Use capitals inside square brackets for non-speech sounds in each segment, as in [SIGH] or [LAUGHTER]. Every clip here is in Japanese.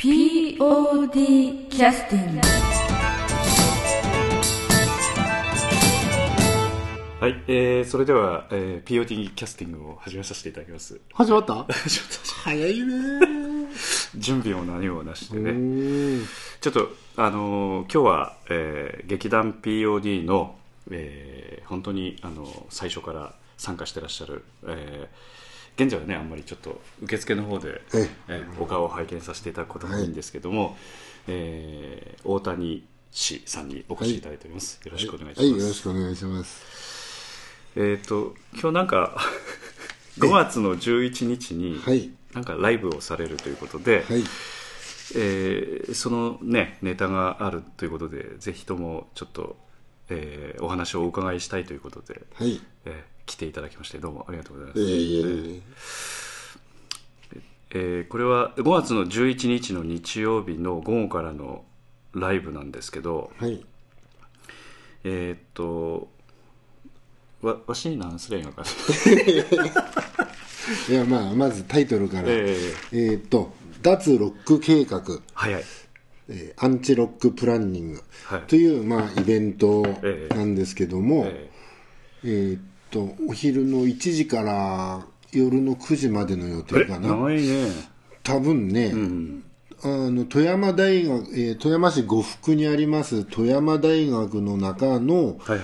POD キャスティングはい、えー、それでは、えー、POD キャスティングを始めさせていただきます。始まった？[LAUGHS] ちょっ早いね。と [LAUGHS] 準備も何もなしでね。ー。ちょっと、あのー今日は、えー劇団 POD の、えー本当に、あのー最初から参加してらっしゃる、えー現在はね、あんまりちょっと受付の方で、ええーお顔を拝見させていただくこともいいんですけども、えー大谷氏さんにお越しいただいております。よろしくお願いします。はい、よろしくお願いします。えっ、と今日なんか [LAUGHS] 5月の11日に、はい。なんかライブをされるということで、はい。えーそのねネタがあるということでぜひともちょっと、えーお話をお伺いしたいということで、はい。えー来ていただきましてどうもありがとうございます、えー、いえいええーこれは5月の11日の日曜日の午後からのライブなんですけどはい。えーっとわわしに何すればいいのか [LAUGHS] いや、まあ、まずタイトルから。ええーっと、脱ロック計画、早いえーアンチロックプランニングはい。という、まあ、イベントええ。なんですけども、ええ。ーっと、お昼の1時から夜の9時までの予え定かな。長いね。多分ね、あの富山大学、えー富山市呉服にあります富山大学の中のはいはい。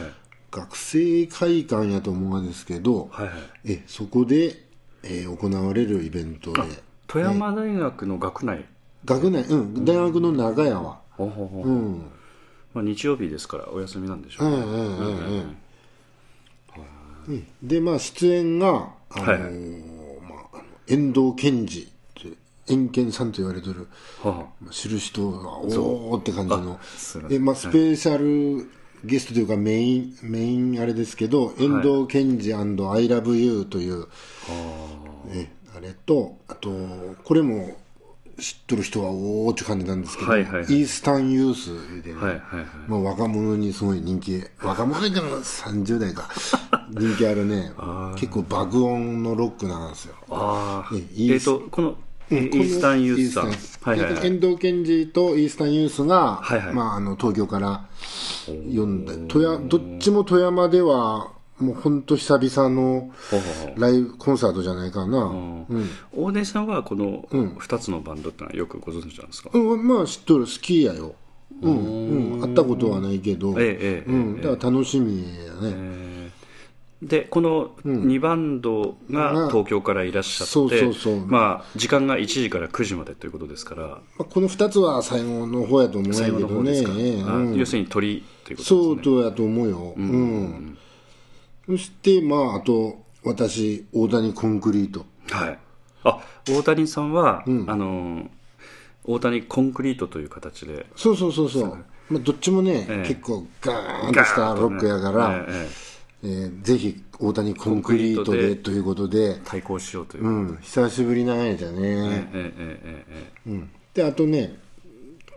学生会館やと思うんですけど、はいはい。えそこで、えー行われるイベントで、富山大学の学内、学内、うん、大学の長屋は、ほうほうほう。うん、まあ、日曜日ですからお休みなんでしょう。ね、うんうんうんうん。うんで、まあ、出演が、あのーはいはい。まあ、遠藤健二遠健さんと言われてる、はあまあ知る人がおーって感じの。まあ、スペシャルゲストというかメイン、メインあれですけど遠藤健二 &ILOVEYOU という、ね、あれとあとこれも知っとる人はおーって感じなんですけど、はいはいはい。イースタンユースでね、はいはいはい。まあ、若者にすごい人気若者でも30代か。[LAUGHS] 人気あるね結構爆音のロックなんですよ。ああええっ、イースとこの、イースタンユースさん。はいはいはい。遠藤健二とイースタンユースが、はいはい。まあ、あの東京から呼んで富山どっちも富山ではもう本当久々のライブコンサートじゃないかな、うん。大根さんはこの2つのバンドってのはよくご存知なんですか、まあ知っとる好きやよ、うんうん、会ったことはないけど、ええええうん、だから楽しみやね、えーでこの2バンドが東京からいらっしゃって、そうそうそう。まあ、時間が1時から9時までということですから。まあ、この2つは最後の方やと思うけどね。の方ですか、あうん。要するに鳥ということですね。そうとやと思うよ、うんそしてまああと私大谷コンクリート。はい、あ大谷さんは、あの大谷コンクリートという形で。そうそうそうそう、まあ、どっちもね、ええ。結構ガーンとしたロックやから、ええ。えええーぜひ大谷コンクリートでということで、対抗しようという、うん、久しぶりなんやじゃね、ええええええうん、であとね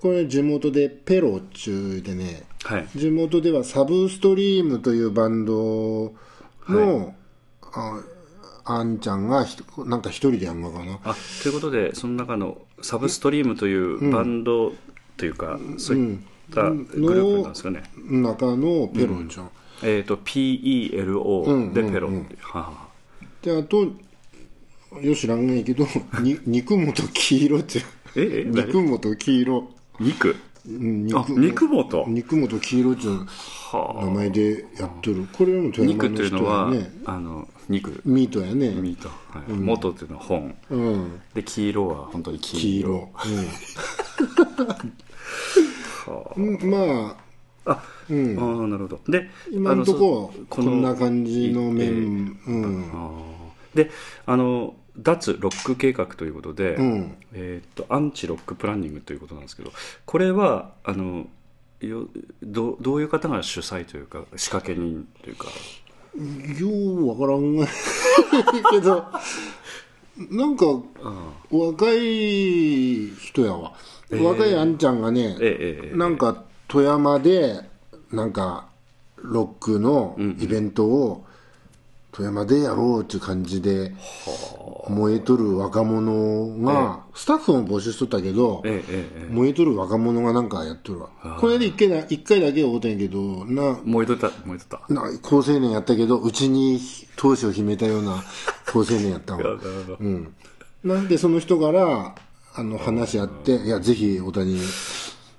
これ地元でペロっちゅうでねはい。地元ではサブストリームというバンドの、ああんちゃんがなんか一人でやんのかな。あということでその中のサブストリームというバンドというか、そういったグループなんですかね、中のペロちゃん、えっ、と PELO でペロ、はあはあ。であとよしらんがいいけどに [LAUGHS] 肉本黄色っていう。ええ肉本黄色。肉？うんあ肉本肉本黄色っていうは名前でやっとる。これも富山肉というの人のは、あの肉。ミートやね。ミート、はい。元というのは本。うん。で黄色は本当に黄黄色。色、うん。うん、[LAUGHS] まああ、ああなるほど。で今のとここんな感じの面、いうん。であの脱ロック計画ということで、ん。えーっとアンチロックプランニングということなんですけどこれはあのよどどういう方が主催というか仕掛け人というか？ようわからん。[LAUGHS] けどなんか若い人やわ、若いあんちゃんがね、ええええなんか富山でなんかロックのイベントを富山でやろうっていう感じで燃えとる若者が、スタッフも募集しとったけど、燃えとる若者がなんかやっとるわ。これで一回だ一回だけ会うたんやけどなえ燃えとった燃えとった。な高青年やったけどうちに闘志を秘めたような [LAUGHS] 高青年やったわ。うん、なんでその人からあの話し合って、いやぜひ大谷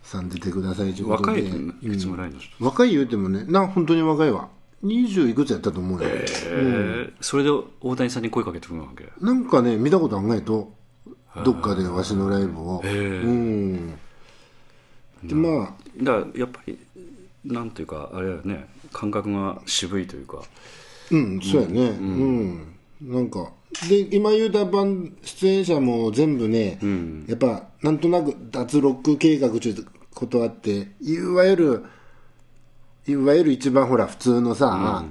さん出てくださいということで。若いいくつぐらいの人、若い言うてもねな本当に若いわ20いくつやったと思うよ、ええそれで大谷さんに声かけてくるわけ？なんかね見たことあんないと。どっかでわしのライブを。うん。でまあ。だからやっぱりなんていうかあれだよね。感覚が渋いというか。うん、そうやね。うん。なんか、で、今言うた番、出演者も全部ね、やっぱ、なんとなく脱ロック計画ということあって、いわゆる、いわゆる一番ほら、普通のさ、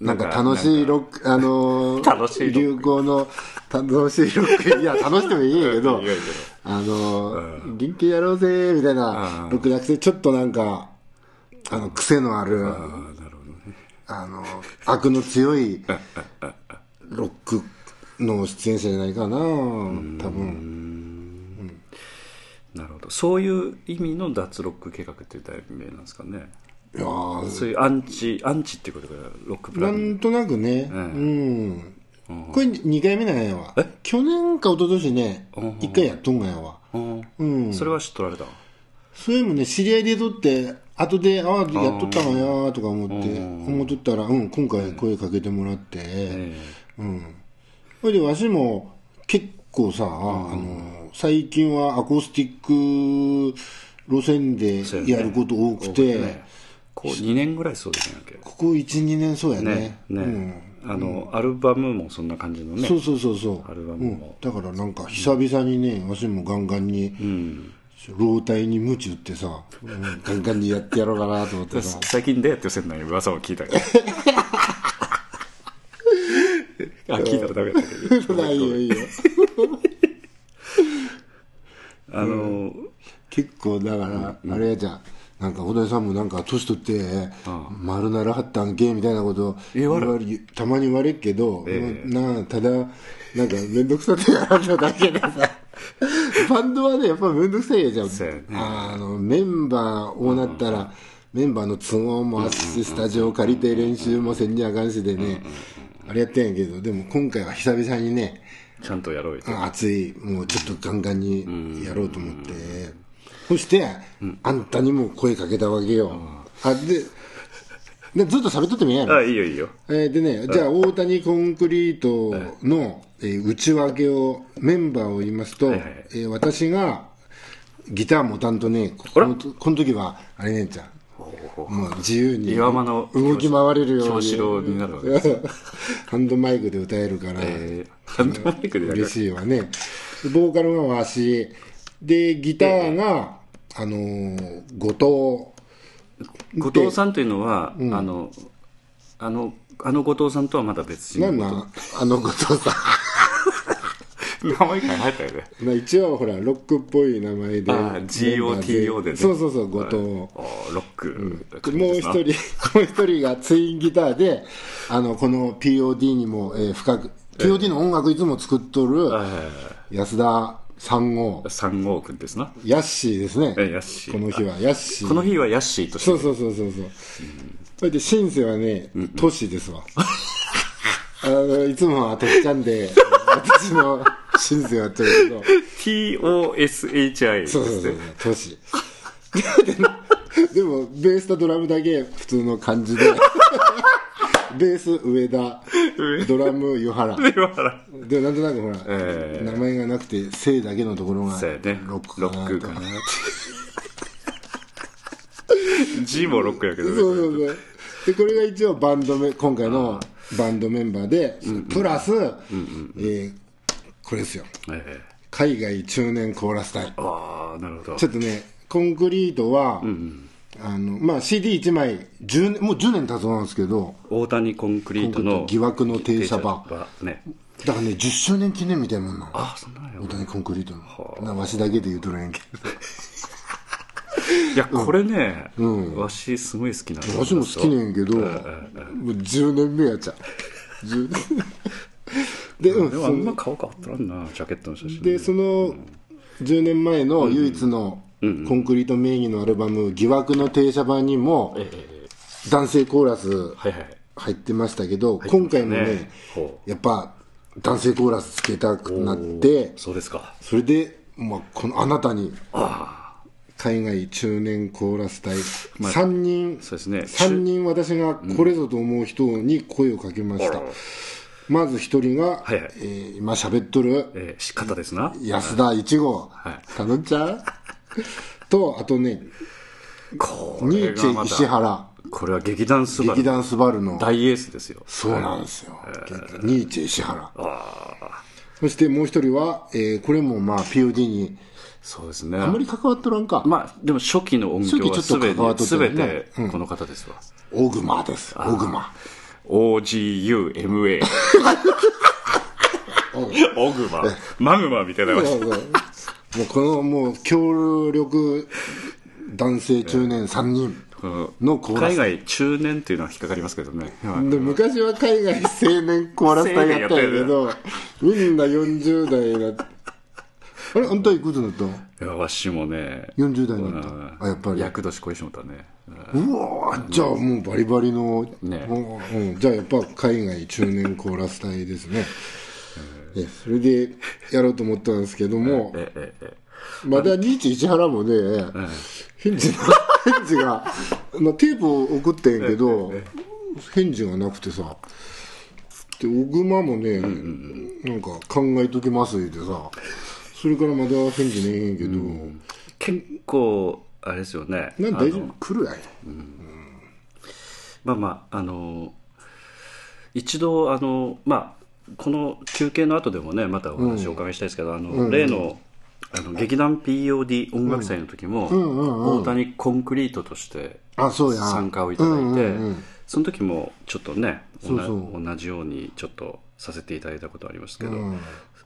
なんか楽しいロック、あのー流行の楽しいロック、[LAUGHS] いや、楽しくてもいいけど。あのー元気やろうぜ、みたいなロックじゃなくて、ちょっとなんか、あの、癖のある、あの、悪の強いロックの出演者じゃないかな、多分。なるほど。そういう意味の脱ロック計画っていう題名なんですかねいやー。そういうアンチアンチっていうことがロックプラなンんとなくね、うん。これ2回目なんやわ。去年か一昨年ね、1回やっとんがやわ。うん。それは知っとられた？それもね、知り合いでとって、後で、ああ、やっとったんやとか思って、思っとったら、うん、今回声かけてもらって、えうん。それでわしも結構さ、あの、最近はアコースティック路線でやること多くえて、ねこう2年ぐらいそうですね。ここ1、2年そうやね。ねね、あのアルバムもそんな感じのね。そうそうそうそう。アルバうん。ムも、だからなんか久々にね、わしもガンガンに、うん。老体に鞭打ってさ、うん。ガンガンにやってやろうかなと思ってさ。[LAUGHS] 最近どうやって寄せんのに噂を聞いたけど。[LAUGHS] あ聞いたらダメだけど。[LAUGHS] ないよ、いいよ。あの、結構だから、あれやじゃん。なんか、小田井さんもなんか、年取って、丸ならはったんけみたいなことたまに言われっけど、ええ。なあ、ただ、なんか、めんどくさってやられただけでさ、[LAUGHS] バンドはね、やっぱめんどくさいやじゃん。ね。あの、メンバーをなったら、メンバーの都合もあっし、スタジオ借りて練習もせんにあかんしでね、あれやってんやけど、でも今回は久々にね、ちゃんとやろうよ。あ熱い、もうちょっとガンガンにやろうと思って、そして、あんたにも声かけたわけよ。あででずっと喋っとってもいいやろ。あいいよいいよえーでね、じゃあ、大谷コンクリートの、えー内訳を、メンバーを言いますと、はいはいえー私がギター持たんとね、このこの時は、あれねんちゃん。もう自由に岩間の動き回れるように。なるわけです [LAUGHS] ハンドマイクで歌えるから。えー、ハンドマイクで嬉しいわね。でボーカルがわし、で、ギターが、あのー後後藤さんというのは、あのあのあの後藤さんとはまだ別藤。なんなん？あの後藤さ [LAUGHS] 名前考えたよね。ん。まあ一応ほら、ロックっぽい名前で。GOTO でね。そうそうそう、後藤。あーロック、もう一人、[LAUGHS] もう一人がツインギターで、あの、この POD にも、えー深く、POD の音楽いつも作っとる、安田三号、三号くんですなヤッシーですね。えヤッシーこの日は、ヤッシー。この日はヤッシーとしてそうそうそうそうそう。それで、シンセはね、トシですわ。[LAUGHS] あの、いつもはとっちゃんで、私のシンセはというけど、TOSHI そうそうそうトシ。でも、ベースとドラムだけ普通の感じで、ベース上田、ドラム [LAUGHS] 湯原。で、なんとなくほら、え名前がなくて、姓だけのところが、そうやねロックロかなクかな。[LAUGHS] G もロックやけどねそうそうそう。で、これが一応バンドメ、今回のバンドメンバーで、プラス、えーこれですよ。ええ海外中年コーラス隊。ああなるほど。ちょっとね、コンクリートは、あの、まあ、CD1 枚、10年、もう10年経つなんですけど、大谷コンクリートの疑惑の停車場。ねだからね、10周年記念みたいなもんなの。ああそんなんや大谷コンクリートの。なわしだけで言うとるんけ [LAUGHS] いやこれね、わしすごい好きなのど。わしも好きねんけど、もう10年目やっちゃう。[LAUGHS] 10年 [LAUGHS] で、うん、でもあんま顔変わってらんなジャケットの写真でその10年前の唯一のコンクリート名義のアルバム「疑惑の停車場」にもええ男性コーラス入ってましたけど、今回もねほやっぱ男性コーラスつけたくなってそうですか。それで、まあ、このあなたに海外中年コーラス隊、まあ3人そうですね。3人私がこれぞと思う人に声をかけました、まず1人が、はいはい。えー今喋っとるえー、し方ですな。安田一号、はい。頼んちゃう [LAUGHS] とあとねこニーチェ石原。これは劇団スバル。劇団スバルの。大エースですよ。そうなんですよ、ニーチェ石原。そしてもう一人は、えーこれもまあ POD にそうですね。あんまり関わっとらんか、まあでも初期の音響はすべよね。てこの方ですわ、オグマです。オグマ。OGUMA [LAUGHS] オグマ。マ。グマみたいなもうこのもう協力男性中年3人のコーラス。海外中年っていうのは引っかかりますけどね、はい。で昔は海外青年コーラス隊やったんやけどみんな40代になってあれあんたいくつになった？のいやわしもね。40代になった。うん。あやっぱり。厄年越えしもったね。うわーじゃあもうバリバリの、ね。うんうん。じゃあやっぱ海外中年コーラス隊ですね、えそれでやろうと思ったんですけども、まだニーチ石原もね、返事が、返事が、まあ、テープを送ってんけど、返事がなくてさ、で、小熊もね、なんか考えときますってさ、それからまだ返事ねえへんけど、結構あれですよね。なん大丈夫？来るやん。まあまああの一度あのまあこの休憩の後でもねまたお話をお伺いしたいですけど、あの例のあの劇団 POD 音楽祭の時も、大谷コンクリートとしてあ、そうや。参加をいただいて、その時もちょっとね同同じようにちょっとさせていただいたことありますけど、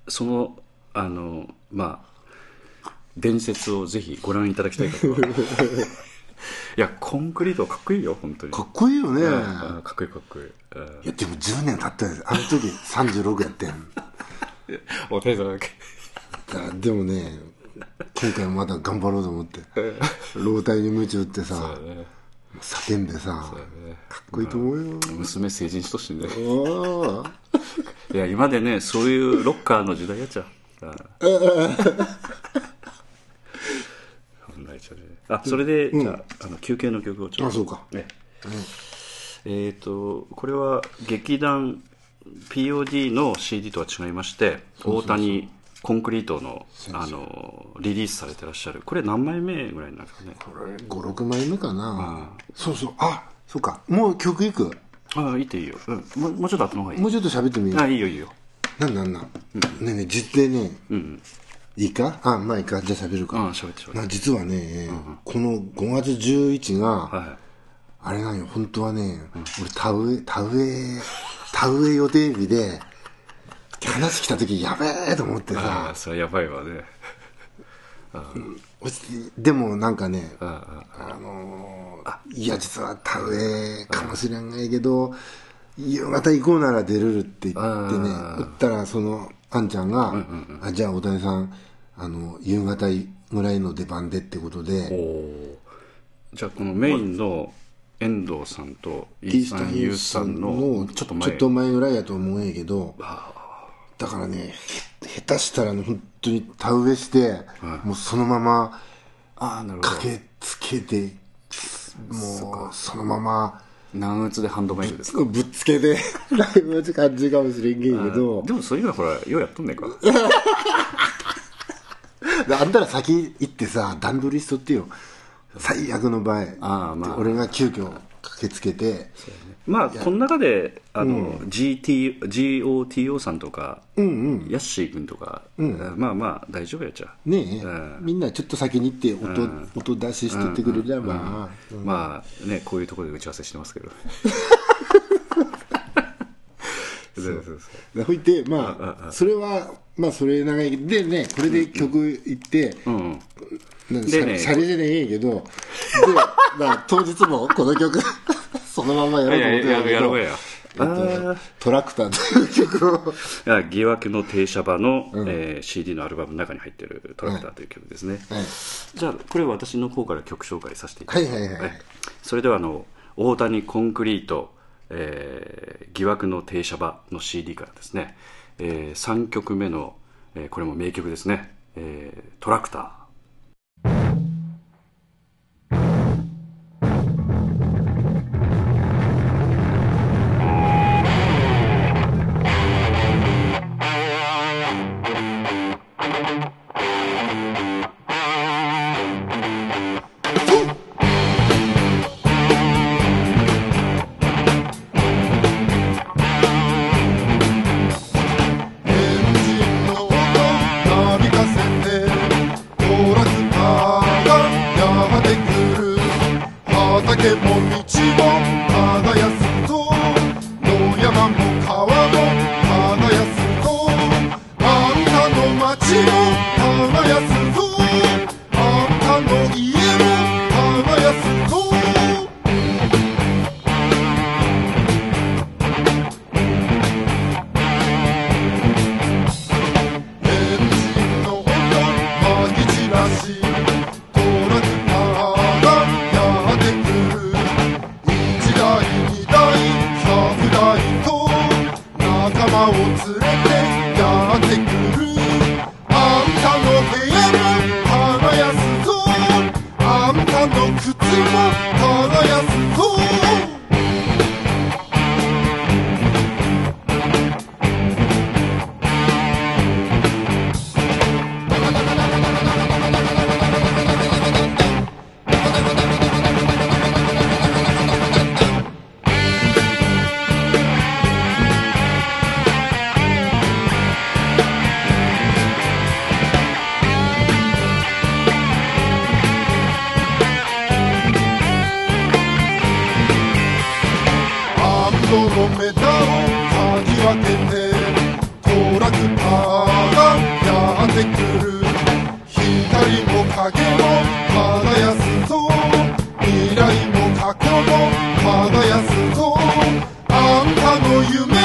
そのあのまあ伝説をぜひご覧いただきたい方はい [LAUGHS] やコンクリートかっこいいよ本当にかっこいいよね。うんかっこいいかっこいい、うんいや、でも10年経ったんです。あの時36やってん。[LAUGHS] お手伝いだけだでもね、今回まだ頑張ろうと思って。老体に夢中ってさ、叫んでさ、かっこいいと思うよ。娘成人しとしてねああ。いや今でねそういうロッカーの時代やっちゃう [LAUGHS] あそれで、じゃああの休憩の曲をちょっと。あそうか。ね。えっ、とこれは劇団 POD の CD とは違いまして大谷コンクリートのあのリリースされてらっしゃる。これ何枚目ぐらいなんですかね？これ5、6枚目かな。そうそう。あ、そうか。もう曲いく？ああいいっていいよ、うん、もうもうちょっと後の方がいい。もうちょっと喋ってみる。あいいよいいよ。なんなんなん？ねえねえ、実でね、いいか？あ、まあいいか。じゃあ喋るうんか。喋って喋って。な実はね、この5月11が、はいあれなんよ、本当はね、俺田植え、田植え、田植え予定日で、話来た時やべえと思ってあさ。あ、それやばいわね。でもなんかね、あああのーいや、実は田植えかもしれんないけど、夕方行こうなら出れるって言ってね、あ打ったら、その、あんちゃんが、あじゃあ、大谷さん、あの、夕方ぐらいの出番でってことおで、おじゃあこのメインの遠藤さんとイースタン・ユースさんのちょっと前。ちょっと前ぐらいやと思うんやけど、だからね、へ下手したらね、本当に田植えして、もうそのままああなるほど。駆けつけて、もうそのまま、難打つでハンドメイクですか？ぶっつけで [LAUGHS] ライブの感じかもしれんけど、でもそういうのはほらようやっとんねんか [LAUGHS] あんたら先行ってさ、段取りしとってよ。最悪の場合。ああまあ。で俺が急遽駆けつけて、まあこの中であの、GT GOTO さんとか、ヤッシー君とか、まあまあ大丈夫やっちゃ。うねえ、うんみんなちょっと先に行って音,、音出ししてってくれれば、まあねこういうところで打ち合わせしてますけど [LAUGHS] そう。そうそうでほいてまあそれはまあそれ長いでねこれで曲いって、うんなんかでねシャレじゃねえけどで、まあ、当日もこの曲 [LAUGHS] そのままやろうと思ってやろうやえっと、トラクターという曲を。あ疑惑の停車場の、えー CD のアルバムの中に入ってる「トラクター」という曲ですね、はい。じゃあこれ私の方から曲紹介させていただきます、はいはいはい。はい。それではあの大谷コンクリート、えー疑惑の停車場の CD からですね、え3曲目の、えーこれも名曲ですね、えートラクター。バンドのメタをかき分けてトラクターがやってくる。光も影も輝すぞ。未来も過去も輝すぞ。あんたの夢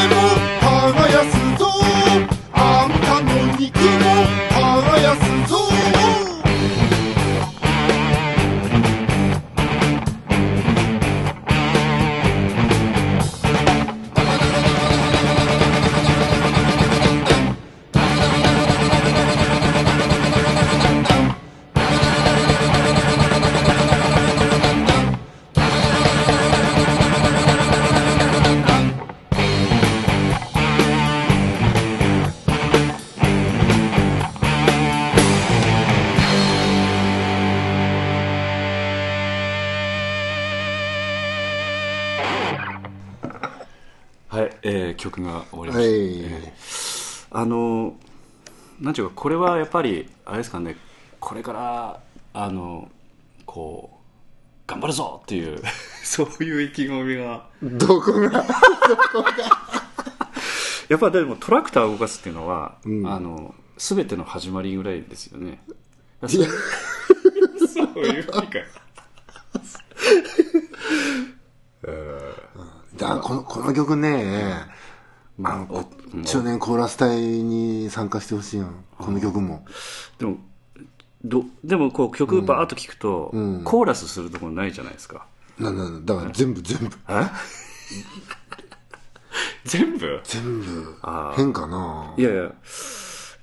ていうかこれはやっぱりあれですかねこれからあのこう頑張るぞっていう [LAUGHS] そういう意気込みが。どこが？[LAUGHS] やっぱでもトラクターを動かすっていうのは、あの全ての始まりぐらいですよね。いや。[LAUGHS] そういう意味か。だこのこの曲ね、まあお中年コーラス隊に参加してほしいよこの曲も。でもどでもこう曲バーっと聴くと、コーラスするところないじゃないですか。なんだだから全部全部。全部？全部。変かな？いやいや。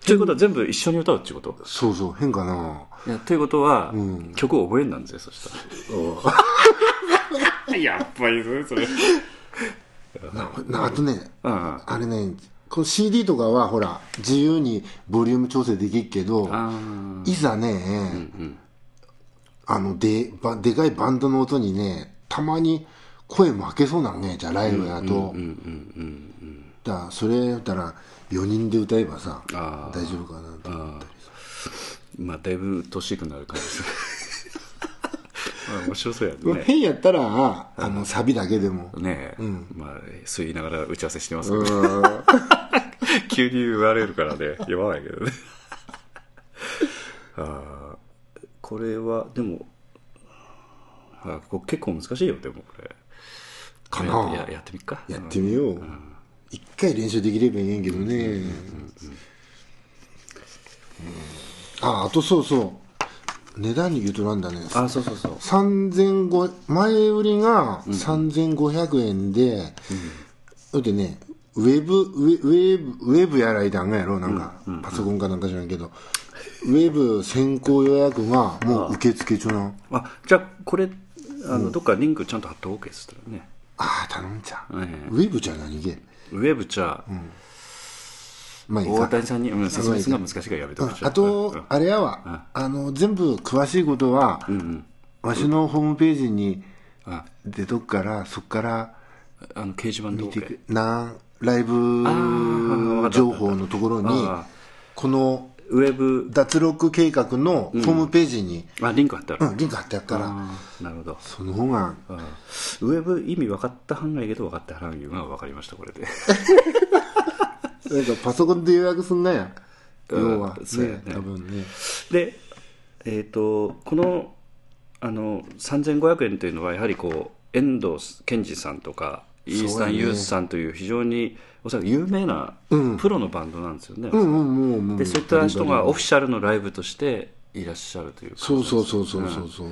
ということは全部一緒に歌うっていうこと？そうそう変かな？いやということは、曲を覚えんなんですよそしたら。[LAUGHS] やっぱりそれななあとねうん。あれねこの CD とかはほら自由にボリューム調整できるけどあいざね、あのでばでかいバンドの音にねたまに声も開けそうなのねじゃあライブやと。だそれやったら4人で歌えばさあ大丈夫かなと思ったりまあだいぶ鬱陶しくなる感じですまあ面白そうやね。変やったらあのサビだけでも。ねえ、まあ吸いながら打ち合わせしてますけど、[LAUGHS] 急に言われるからね。読まないけどね。[LAUGHS] あー。これはでもあこれ結構難しいよでもこれ。かな。ややってみっか。やってみよう。一回練習できればいいん。やけどね。あ、あとそうそう。値段に言うとなんだね。あそうそうそう。3500前売りが3500円で、それでね、ウェブ、ウェウェブ、ウェブやらいたんがやろ、なんか、パソコンかなんか知らんけど、ウェブ先行予約がもう受付中な。あじゃあこれあの、どっかリンクちゃんと貼っておけっつったらね。ああ、頼んじゃう。ええ。ウェブじゃ何げ。ウェブじゃあ、まあいいか。大谷さんに、うん、説明するのが難しいからやめてほしい。あと、あれやわ、あの、全部詳しいことは、わしのホームページにあ出とくから、そっからあの掲示板で見てく、なん、ライブ情報のところにあ、このウェブ。脱力計画のホームページに、あリンク貼ってある、うん、リンク貼ってあるから、なるほど。その方が、あーウェブ意味分かったはんがいいけど分かったはんいうのが分かりましたこれで [LAUGHS] なんかパソコンで予約すんなや。うん。要は、ねそうやね、多分ね。でえっ、とこのあの3500円というのはやはりこう遠藤健二さんとかイースタンユースさんという非常におそらく有名なプロのバンドなんですよね。でそういった人がオフィシャルのライブとしていらっしゃるというそうそうそうそうそうそう。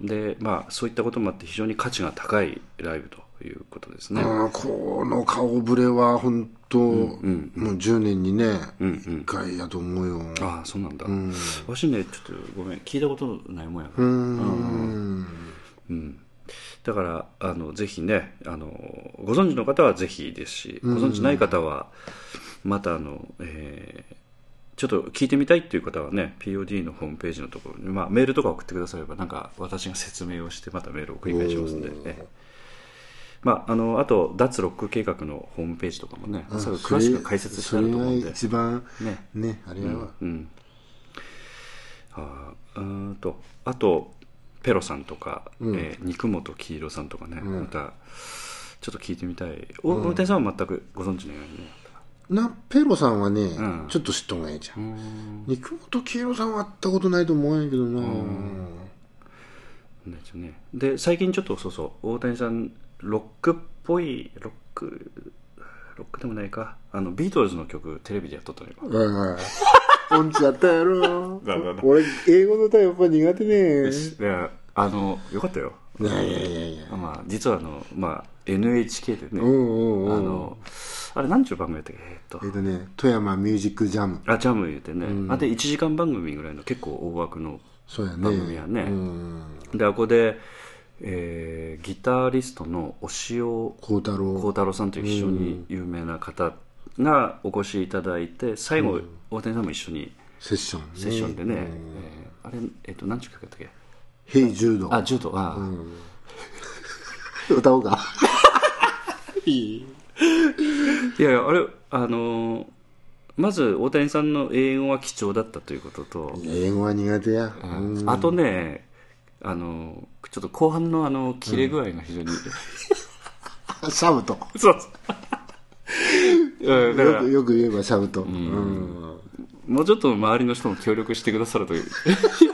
でまあそういったこともあって非常に価値が高いライブということですね、ああこの顔ぶれは本当、もう10年にね、一回やと思うよ。ああそうなんだ、わしねちょっとごめん聞いたことないもんやなうーん。だからあのぜひねあのご存知の方はぜひですしご存知ない方はまたあの、えーちょっと聞いてみたいっていう方はね POD のホームページのところに、まあ、メールとか送ってくださればなんか私が説明をしてまたメールを繰り返しますんで、ええまあ、あのあと脱ロック計画のホームページとかもね詳しく解説してあると思うんで。が一番、ね。ね、あれやわ。うんあーうーんとあとペロさんとか、えー肉本黄色さんとかね、またちょっと聞いてみたい。お運転さんは全くご存知のようにね。な、ペロさんはね、んちょっと知っとんがいいじゃん。肉本黄色さんは会ったことないと思うんやけどな。ね。で最近ちょっとそうそう大谷さんロックっぽいロックロックでもないかあのビートルズの曲テレビでやっとったのよはいはい。音痴やったやろだだだ。俺、英語の歌やっぱ苦手ね。いやあのよかったよいやいやいやいや。まあ、実はあの、まあ、NHK でね、うんうんうんあのあれ何ちゅう番組やったっけ？えーっとえっとね、富山ミュージックジャム。あジャム言うてね、あで1時間番組ぐらいの結構大枠のそうやね。番組やねうん。であこで、えーギタリストの押尾孝太郎。幸太郎さんという非常に有名な方がお越しいただいて最後、大谷さんも一緒にセッションね。セッションでね、えーあれ、えっと何曲やったっけ？ヘイジュード。あ柔道あ、[LAUGHS] 歌おうか。[LAUGHS] いいいやいやあれあのーまず大谷さんの英語は貴重だったということと、英語は苦手や。うんあとねあのちょっと後半のあの切れ具合が非常に、シャウト。そう。うんだから。よく、よく言えばシャウト。うん。もうちょっと周りの人も協力してくださると [LAUGHS] よ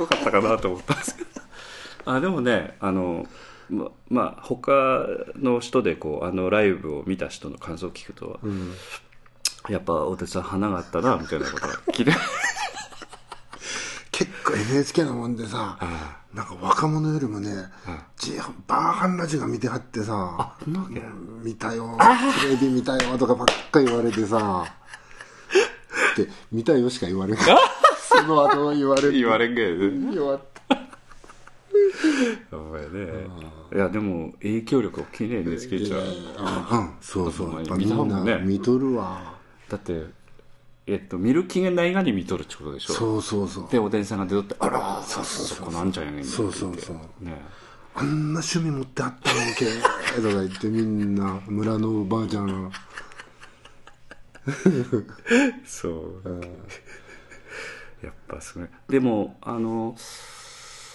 かったかなと思ったんですけど。あでもねあのままあ他の人でこうあのライブを見た人の感想を聞くと、やっぱ大谷さん花があったなみたいなことが聞いて結構 NHK のもんでさ、なんか若者よりもね、バーハンラジが見てはってさ、うん見たよ、テレビ見たよとかばっか言われてさ、で、見たよしか言われない。その後言われる。言われんけど弱った。お前ねいやでも影響力大きいね NHK ちゃんうん、そうそう。やっぱみんな見とるわ。だってえっと見る気がないがに見とるってことでしょ？そうそうそう。で大谷さんが出とってあらそうそうそこなんじゃんやねんそうそうそう。ね。あんな趣味持ってあったのけ [LAUGHS] とか言ってみんな村のおばあちゃんそう、やっぱすごい。でもあの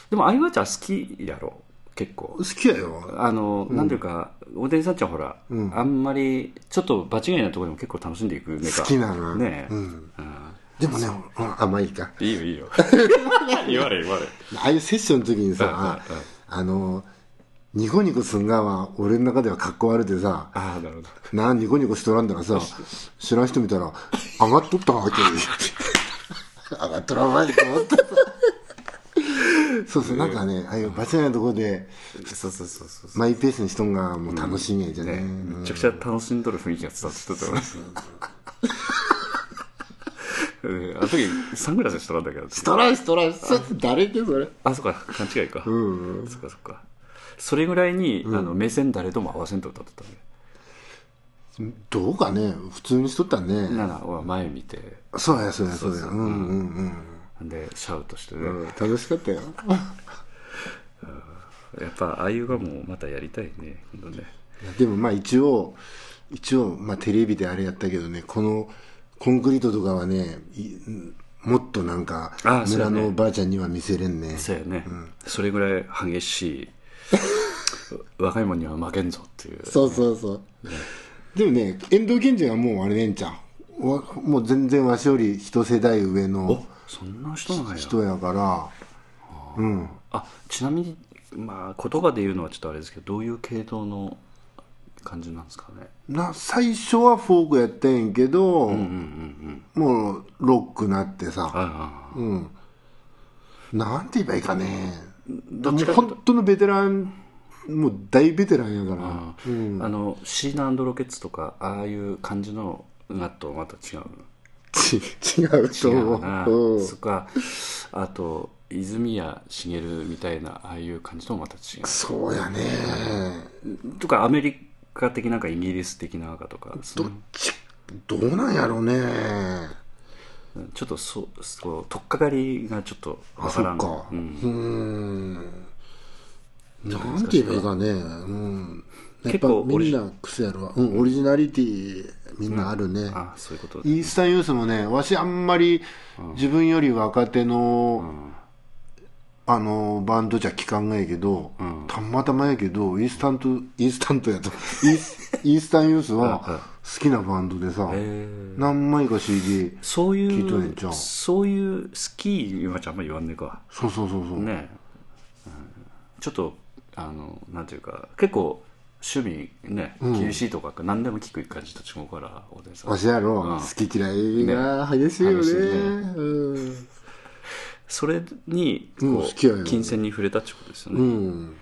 でも相葉ちゃん好きやろ？結構。好きやよ。あの、なんていうか大谷さんちゃんほら、あんまりちょっと場違いなところでも結構楽しんでいくねか好きなの。ねえ、うん。うん。でもねあまあいいか。いいよいいよ。[LAUGHS] 言われ言われああいうセッションの時にさうんうんうん。あのニコニコすんがは俺の中では格好悪くてさああなるほど。なあニコニコしとらんだらさ知らん人見たら上がっとったわけ [LAUGHS] 上がっとらんわいと思って。さそうそうなんかねああいう場所ないところでそうそうそうそうマイペースにしとんがもう楽しみやじゃね、ねめちゃくちゃ楽しんどる雰囲気が伝わってたと思いますうん。あの時サングラスしとらんだけどストライストライス誰ってそれ？あそっか。勘違いか、うんそっかそっか。それぐらいに、あの目線誰とも合わせんと歌ってたんでどうかね。普通にしとったね。ならは前見て。そうやそうやそうや。うんうんうんでシャウトしてね、うん楽しかったよ。やっぱああいうがもうまたやりたいね今度ね。でもまあ一応一応まあテレビであれやったけどねこのコンクリートとかはねいもっとなんか村のおばあちゃんには見せれんね。そうやね、それぐらい激しい [LAUGHS] 若い者には負けんぞっていう。そうそうそう。でもね遠藤賢治はもうあれねんちゃう。わもう全然わしより一世代上のおそんな人なんや。人やから。うん。あちなみにまあ言葉で言うのはちょっとあれですけどどういう系統の感じなんですかね？な最初はフォークやったんやけど、うんうんうんもうロックなってさ。あうん。なんて言えばいいかね。どっちか本当のベテランもう大ベテランやから、あ、あのシーナロケッツとかああいう感じのがとまた違うち違うと違思う。なう、うん。そっか。あと泉谷しげるみたいなああいう感じともまた違そうやね。うとかアメリカ的なんかイギリス的な赤とかそどのっちどうなんやろうね。ちょっとそうそう取っかかりがちょっとあわからん。そっか。ううん。んなんて言えばいいかね。うん結構みんな癖やろ。わうんオリジナリティみんなあるね、あそういうことイースタンユースもねわしあんまり自分より若手の、あのバンドじゃ聞かんがやけど、たまたまやけどイースタントイースタントやと [LAUGHS] イースイースタンユースは好きなバンドでさ、へ何枚か CD そうい聞いとんねんうじゃんそういう好き今ちゃんあんま言わんねえかそうそうそうそう、ね。うん。ちょっとあのなんていうか結構趣味ね厳しいとか何でも聞く感じと違うから大谷さん。わしやろ、うん。好き嫌いが激しいよね。激しいね。うん。それにうんこ好きや金銭に触れたってことですようね、ん、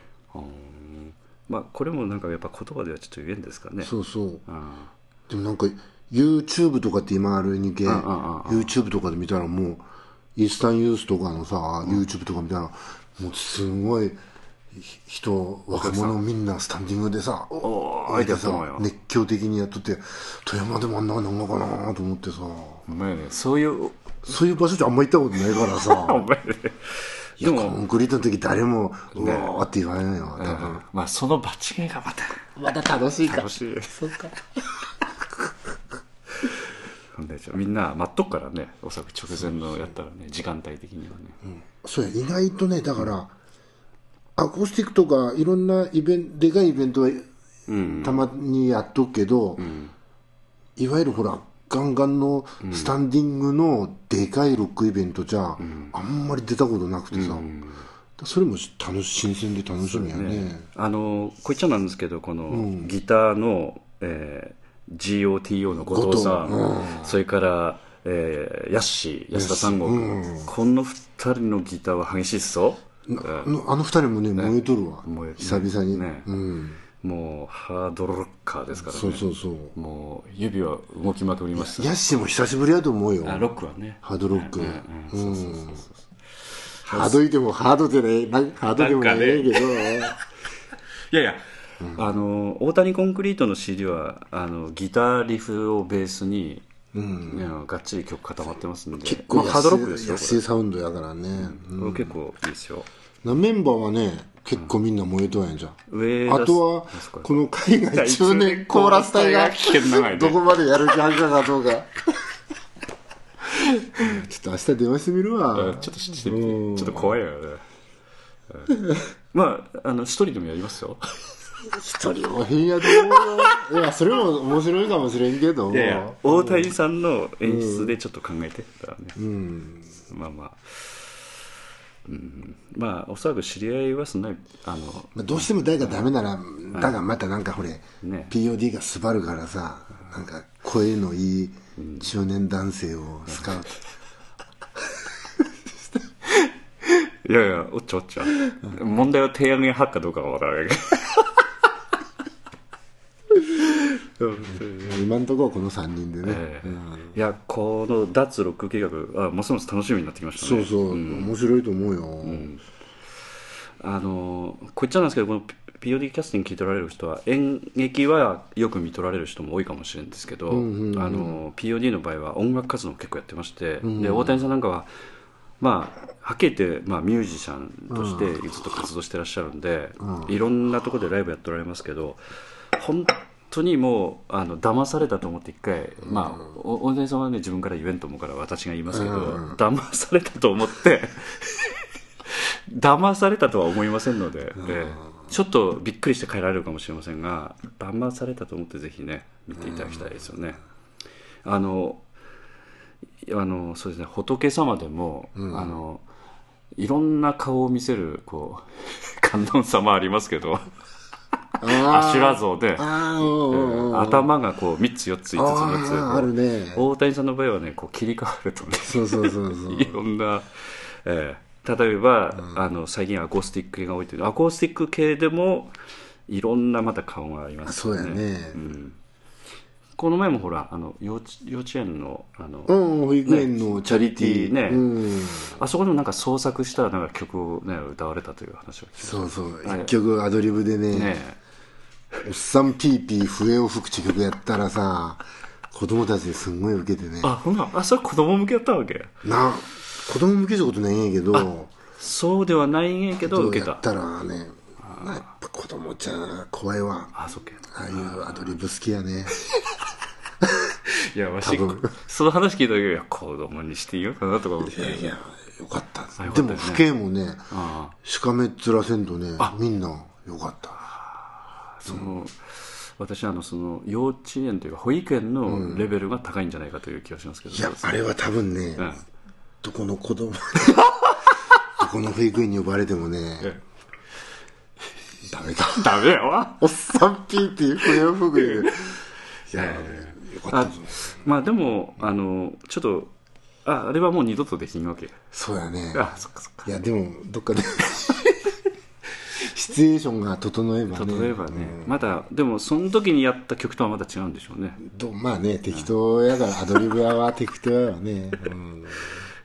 まあこれもなんかやっぱ言葉ではちょっと言えんですかね。そうそう。うん。でもなんか YouTube とかって今あるにけんうんうん YouTube とかで見たらもうイースタンユースとかのさ YouTube とか見たらもうすごいひ人若者みんなスタンディングでさおー見てさ熱狂的にやっとって富山でもあんななんのかなと思ってさ。お前ね。そういうそういう場所じゃあんま行ったことないからさ。[LAUGHS] お前ね。でコも、ンクリートの時誰もうわーって言わないよ多分。うん。まあその場違いがまたまた楽しい楽しい。そうか。[LAUGHS] ほんでみんな待っとくからねおそらく直前のやったらね時間帯的にはね、そうや意外とねだからアコースティックとかいろんなイベントでかいイベントはうん。たまにやっとくけど、いわゆるほらガンガンのスタンディングのでかいロックイベントじゃ、あんまり出たことなくてさ、それも楽し新鮮で楽しみやね。あのこう言っちゃなんですけどこのギターの、えー GOTO の後藤さん、後それから、えーヤッシー安田三国、この二人のギターは激しいっすぞ、なあのあの二人もね燃えとるわ、燃え久々に、ね。うん、もうハードロッカーですからね。そうそうそう。もう指は動きまくりましたヤッシーも久しぶりやと思うよ。あロックはね。ハードロック、ハードいてもハードでねハードでもないけど、[LAUGHS] いやいや、あの大谷コンクリートの CD はあのギターリフをベースに、うん。がっちり曲固まってますんで。結構まあ、ハードロックですよ安いサウンドやからね、うん。結構いいですよなメンバーはね結構みんな燃えとんやんじゃん、上あとはここの海外中年コーラス隊がどこまでやる気あるかがどうか。ちょっと明日電話してみるわ。ちょっとしてみて。うん。ちょっと怖いよね。うん。まああの一人でもやりますよ。一人も変やと思うよいやそれも面白いかもしれんけど。いやいや大谷さんの演出でちょっと考えてたらね、うん。まあまあまあおそらく知り合いはそんなにあのまあ、どうしても誰かダメなら、だがまたなんかこれ、ね。POD がスバるからさ、なんか声のいい中年男性をスカウト。[LAUGHS] いやいやおっちゃおっちゃ問題は提案が派かどうかは分からないけど今のところこの3人でね。ええ。うん。いやこの脱ロック計画あますます楽しみになってきましたね。そうそう、面白いと思うよ。あのこっちゃなんですけどこの POD キャスティング聞いておられる人は演劇はよく見とられる人も多いかもしれないんですけど、あの POD の場合は音楽活動も結構やってまして、で大谷さんなんかはまあはっきり言って、まあ、ミュージシャンとしてずっと活動してらっしゃるんで、いろんなところでライブやっておられますけど本当にもうあの騙されたと思って一回、まあお大谷さんはね自分から言えんと思うから私が言いますけど、騙されたと思って [LAUGHS] 騙されたとは思いませんので、ええ。ちょっとびっくりして帰られるかもしれませんが騙されたと思ってぜひね見ていただきたいですよね。あのあのそうですね仏様でも、あのいろんな顔を見せるこう [LAUGHS] 観音様ありますけどあアシュラ像で。頭がこう3つ4つ5つ6つ。あーあるね。大谷さんの場合はねこう切り替わるとね。そうそうそうそう。[LAUGHS] いろんな、えー例えば、あの最近アコースティック系が多いというアコースティック系でもいろんなまた顔がありますそうやね。この前もほらあの幼稚幼稚園のあの、うん、保育園のチャリティー。ねうん。あそこでもなんか創作したなんか曲を、ね、歌われたという話を聞きましそうそう。はい一曲アドリブでね、たねおっさんピーピー笛を吹く曲やったらさ、子供たちですんごい受けてね。あほんなあそれ子供向けやったわけ？な、子供向けじゃことないんやけど、そうではないんやけど受けたやったらね、やっぱ子供ちゃん怖いわ。あそっけああいうアドリブ好きやね。いやわし多分その話聞いた時いや子供にしていいよかなとか思っていやいや、よかった。あよかったでも、よね父兄もね、あしかめっ面せんとね、みんなよかった。その私あのその幼稚園というか保育園のレベルが高いんじゃないかという気がしますけど、いや、あれは多分ね、うんどこの子供、[LAUGHS] どこの保育園に呼ばれてもね、ダメだ。ダメよおっさんピーっていう笛を吹くよ。[LAUGHS] いや、よかあったぞ。まあでもあのちょっとああれはもう二度とできんわけそうやね。あそっかそっかいや、でも、どっかで、シチュエーションが整えばね。例えばね、まだでもその時にやった曲とはまた違うんでしょうね。どまあね、適当やから、アドリブ屋は適当やわね。うん。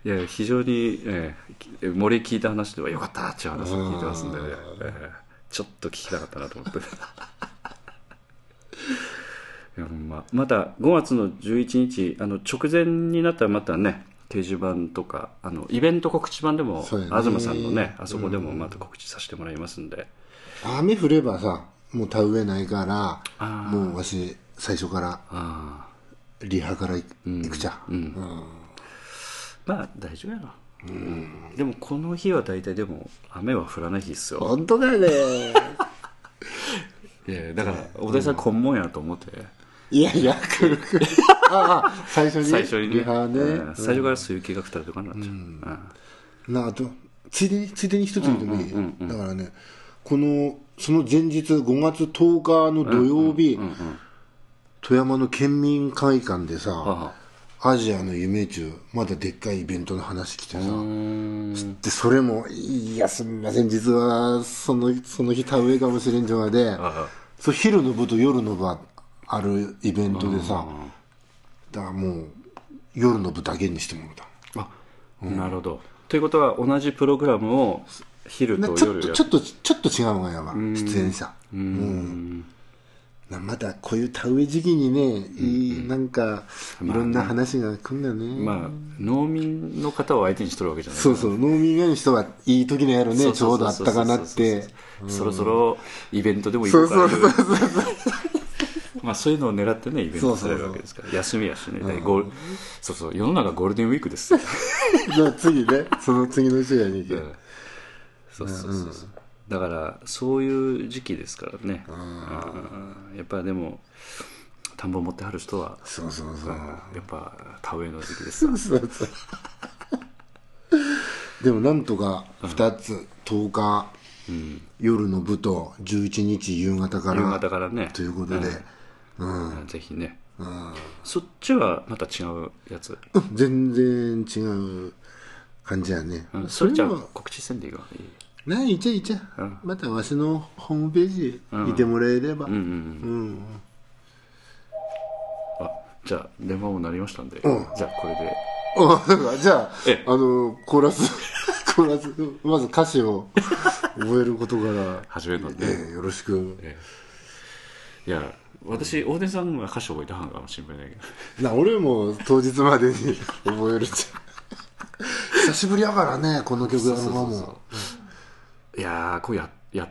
いや非常に、えー、森聞いた話ではよかったっていう話を聞いてますんで、ね。えーちょっと聞きたかったなと思って。[LAUGHS] いやま。また5月の11日あの直前になったらまたね掲示板とかあのイベント告知版でも、そうやね。東さんのねあそこでもまた告知させてもらいますんで、雨降ればさ、もう田植えないから、あもうわし、最初から、あリハから行くちゃ。う。ん。まあ大丈夫やろ、うん、でもこの日は大体でも雨は降らない日っすよ。本当だね。[LAUGHS] いやだから小田井さん。根本やと思って、いやいや、来る来る。ああ、最初に？最初にね。リハね。うん。最初からそういう計画立てとかになっちゃう、うん。なあと、ついでに、ついでに一つ言ってもいい、だからね、この、その前日、5月10日の土曜日、富山の県民会館でさ、はアジアの夢中、まだでっかいイベントの話来てさ、で、それも、いや、すみません、実は、その、その日田植えかもしれんじゃがで、あそう昼の部と夜の部あるイベントでさ、だからもう、夜の部だけにしてもらった。あ、なるほど。ということは同じプログラムを昼なと夜やちょっとちょっとちょっと違うのやわ出演者。うん。なまたこういう田植え時期にね、いいなんかいろんな話が来るんだよね、まあ農民の方を相手にしとるわけじゃない。そうそう。農民以外の人はいい時のやろねそうちょそううそうどあったかなって。そろそろイベントでも行こそううかそうそうそうまあそういうのを狙ってねイベントされるわけですから。休みやしね、でゴールそうそう。世の中ゴールデンウィークです。[LAUGHS] 次ね。その次の人やねんけ。どそうそうそうそう。だからそういう時期ですからね。うん。やっぱでも田んぼ持ってはる人はそうそうそう。やっぱ田植えの時期です。そうそうでもなんとか2つ、10日、夜の部と11日夕方から夕方からね。ということで、うんぜひね、そっちはまた違うやつ、うん全然違う感じやね、うん。それじゃあは告知せんでいいかいい。ねいっちゃいっちゃ、またわしのホームページ見てもらえれば、うんうんうんあじゃあ電話も鳴りましたんで、じゃあこれで。あだからじゃあええ。あのコーラス [LAUGHS] コーラスまず歌詞を覚えることから。[LAUGHS] 始めるので、ええよろしく。いや私大出さんが歌詞覚えたはんかもしれないけど。な俺も当日までに [LAUGHS] 覚えるじゃ。ん久しぶりやからねこの曲やるのもいやーこうややっ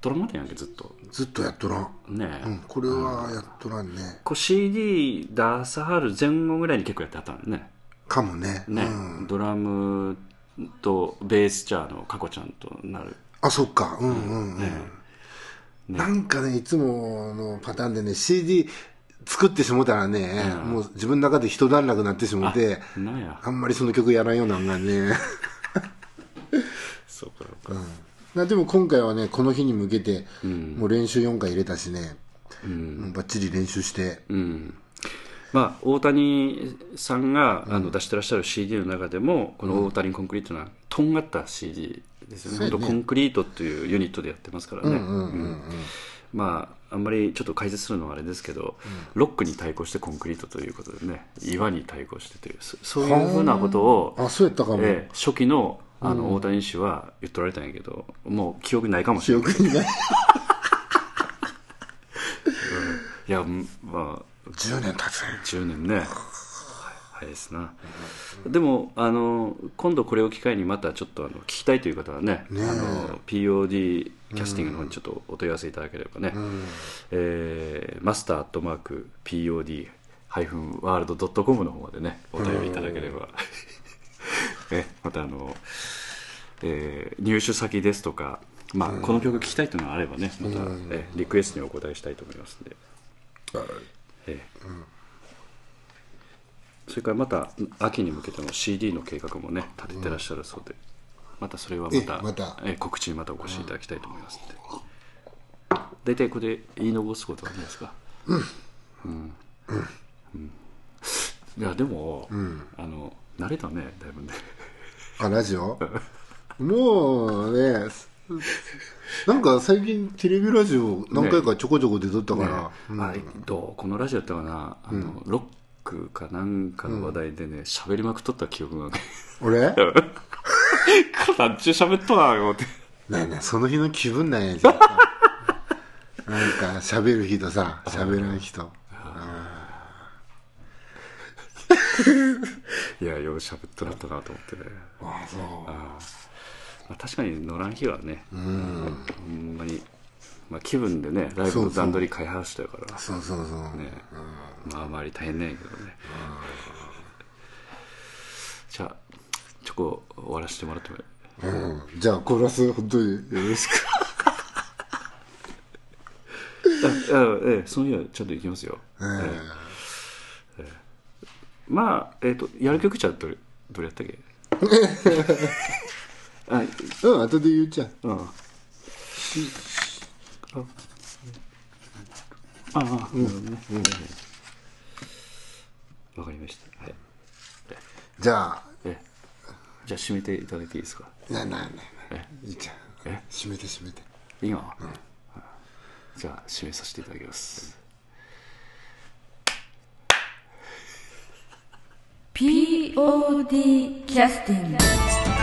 とらんまでやんけずっと。ずっとやっとらん、ねえ、うん、これはやっとらんね。こう CD 出さはる前後ぐらいに結構やってはったんね。かもね。ね、うん、ドラムとベースチャーのかこちゃんとなる。あそっか。うんうんうん、ねなんかねいつものパターンでね CD 作ってしもたらね、もう自分の中で一段落になってしもてあんまりその曲やらんようなんがね。[LAUGHS] そうかそうか、なでも今回はねこの日に向けて、もう練習4回入れたしね、もうバッチリ練習して、うん。まあ、大谷さんが、あの出してらっしゃる CD の中でもこの大谷コンクリートなとんがった CD ですよね,、ね。本当コンクリートっていうユニットでやってますからね。うんまああんまりちょっと解説するのはあれですけど、ロックに対抗してコンクリートということでね岩に対抗してというそそういうふうなことをあそうやったかも、ええ初期のあの大谷氏は言っとられたんやけどもう記憶ないかもしれない。記憶にない。[LAUGHS] いやうんまあ。10年経つね。10年ね早いですな。でもあの今度これを機会にまたちょっとあの聞きたいという方はねねえ。あの POD キャスティングの方にちょっとお問い合わせいただければね、えーマスターアットマーク POD ハイフンワールドドットコムの方までねお便りいただければ。え [LAUGHS] またあの、えー入手先ですとか、まあ、この曲聴きたいというのがあればねまた、えリクエストにお答えしたいと思いますんで、ええそれからまた秋に向けての CD の計画もね立ててらっしゃるそうで、またそれはまたえまた。え告知にまたお越しいただきたいと思いますんで、大体これで言い残すことはないですか？うん、うん。いやでも、あの慣れたねだいぶね。あラジオ？もうねなんか最近テレビラジオ何回かちょこちょこ出とったから、うん。あれどうこのラジオやったかな？あの、ロックかなんかの話題でね喋、りまくっとった記憶がね俺？ね形喋っとな思って。えねえその日の気分なんや [LAUGHS] じゃんなんか喋る人さ喋らん人。[LAUGHS] いやよう喋っとらったなと思ってね。ああそう。まあ、確かに乗らん日はね、ほんまに、まあ、気分でねライブの段取り開発したやから。そうそうそう、ね、まああまり大変ねんやけどね、じゃあチョコ終わらせてもらってもいい？うん、じゃあコーラス本当によろしく。ああええその日はちゃんと行きますよ、えまあえっ、とやる曲じゃどれどれやったっけ？あえ。うん後で言っちゃううんあああ、なるほどねわかりましたはいじゃあえじゃあ締めていただいていいですかなななえいいじゃんえ閉めて閉めて今、じゃあ締めさせていただきます POD キャスティング。